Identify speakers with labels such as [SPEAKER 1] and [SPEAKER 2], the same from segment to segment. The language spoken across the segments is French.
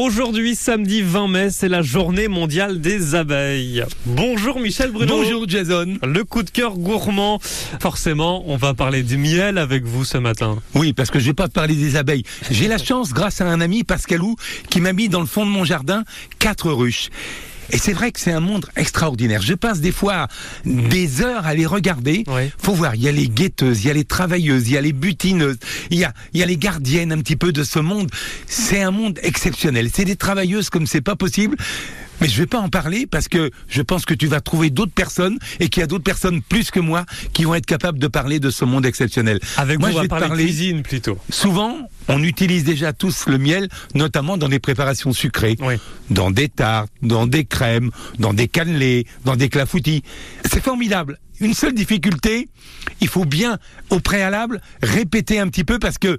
[SPEAKER 1] Aujourd'hui, samedi 20 mai, c'est la journée mondiale des abeilles. Bonjour Michel Bruno.
[SPEAKER 2] Bonjour Jason.
[SPEAKER 1] Le coup de cœur gourmand. Forcément, on va parler du miel avec vous ce matin.
[SPEAKER 2] Oui, parce que je vais pas parler des abeilles. J'ai la chance, grâce à un ami, Pascalou, qui m'a mis dans le fond de mon jardin quatre ruches. Et c'est vrai que c'est un monde extraordinaire. Je passe des fois des heures à les regarder.
[SPEAKER 1] Oui.
[SPEAKER 2] Faut voir, il y a les guetteuses, il y a les travailleuses, il y a les butineuses, il y a, il y a les gardiennes un petit peu de ce monde. C'est un monde exceptionnel. C'est des travailleuses comme c'est pas possible. Mais je vais pas en parler parce que je pense que tu vas trouver d'autres personnes et qu'il y a d'autres personnes plus que moi qui vont être capables de parler de ce monde exceptionnel.
[SPEAKER 1] Avec
[SPEAKER 2] moi,
[SPEAKER 1] vous,
[SPEAKER 2] je
[SPEAKER 1] va
[SPEAKER 2] vais te
[SPEAKER 1] parler, cuisine plutôt.
[SPEAKER 2] Souvent, on utilise déjà tous le miel, notamment dans des préparations sucrées,
[SPEAKER 1] Oui.
[SPEAKER 2] dans des tartes, dans des crèmes, dans des cannelés, dans des clafoutis. C'est formidable. Une seule difficulté, il faut bien, au préalable, répéter un petit peu parce que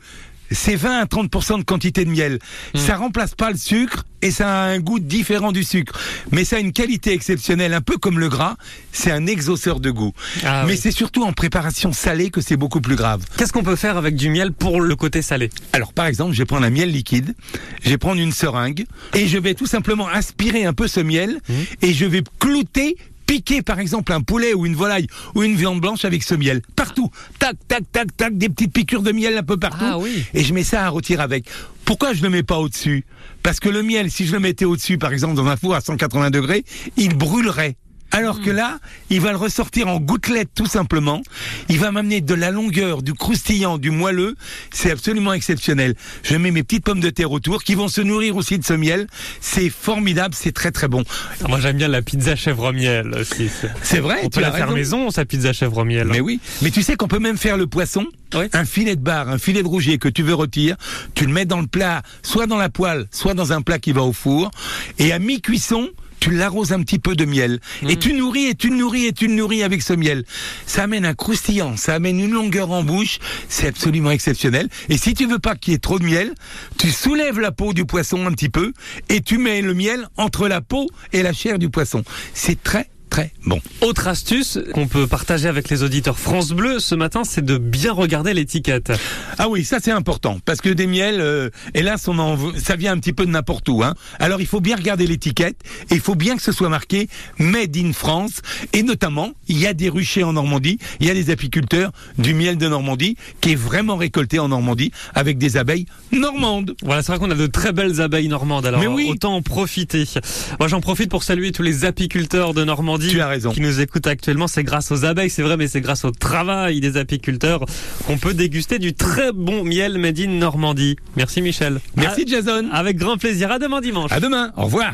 [SPEAKER 2] c'est 20 à 30% de quantité de miel. Ça remplace pas le sucre et ça a un goût différent du sucre. Mais ça a une qualité exceptionnelle, un peu comme le gras. C'est un exauceur de goût.
[SPEAKER 1] Ah
[SPEAKER 2] Mais
[SPEAKER 1] oui.
[SPEAKER 2] c'est surtout en préparation salée que c'est beaucoup plus grave.
[SPEAKER 1] Qu'est-ce qu'on peut faire avec du miel pour le côté salé?
[SPEAKER 2] Alors par exemple, je vais prendre un miel liquide, je vais prendre une seringue et je vais tout simplement aspirer un peu ce miel et je vais clouter piquer par exemple un poulet ou une volaille ou une viande blanche avec ce miel. Partout. Tac tac tac tac des petites piqûres de miel un peu partout.
[SPEAKER 1] Ah oui.
[SPEAKER 2] et je mets ça à rôtir avec. Pourquoi je le mets pas au-dessus? Parce que le miel si je le mettais au-dessus par exemple dans un four à 180 degrés il brûlerait alors que là, il va le ressortir en gouttelettes tout simplement. Il va m'amener de la longueur, du croustillant, du moelleux. C'est absolument exceptionnel. Je mets mes petites pommes de terre autour qui vont se nourrir aussi de ce miel. C'est formidable, c'est très très bon.
[SPEAKER 1] Moi, j'aime bien la pizza chèvre miel aussi.
[SPEAKER 2] C'est vrai,
[SPEAKER 1] On
[SPEAKER 2] tu
[SPEAKER 1] peut la faire
[SPEAKER 2] raison.
[SPEAKER 1] maison, sa pizza chèvre miel.
[SPEAKER 2] Mais oui, mais tu sais qu'on peut même faire le poisson.
[SPEAKER 1] Oui.
[SPEAKER 2] Un filet de bar, un filet de rougier que tu veux rôtir, tu le mets dans le plat, soit dans la poêle, soit dans un plat qui va au four, et à mi-cuisson, tu l'arroses un petit peu de miel. Et tu nourris, et tu nourris, et tu nourris avec ce miel. Ça amène un croustillant, ça amène une longueur en bouche, c'est absolument exceptionnel. Et si tu veux pas qu'il y ait trop de miel, tu soulèves la peau du poisson un petit peu, et tu mets le miel entre la peau et la chair du poisson. C'est très, très bon.
[SPEAKER 1] Autre astuce qu'on peut partager avec les auditeurs France Bleu ce matin, c'est de bien regarder l'étiquette.
[SPEAKER 2] Ah oui, ça c'est important parce que des miels, euh, hélas, on en, veut- ça vient un petit peu de n'importe où. Hein. Alors il faut bien regarder l'étiquette et il faut bien que ce soit marqué Made in France et notamment il y a des ruchers en Normandie, il y a des apiculteurs du miel de Normandie qui est vraiment récolté en Normandie avec des abeilles normandes.
[SPEAKER 1] Voilà, c'est vrai qu'on a de très belles abeilles normandes, alors
[SPEAKER 2] Mais oui.
[SPEAKER 1] autant en profiter. Moi, j'en profite pour saluer tous les apiculteurs de Normandie
[SPEAKER 2] Tu as raison.
[SPEAKER 1] qui nous écoutent actuellement. C'est grâce aux abeilles, c'est vrai, mais c'est grâce au travail des apiculteurs qu'on peut déguster du très bon miel made in Normandie. Merci Michel.
[SPEAKER 2] Merci Jason.
[SPEAKER 1] Avec grand plaisir. À demain dimanche.
[SPEAKER 2] À demain. Au revoir.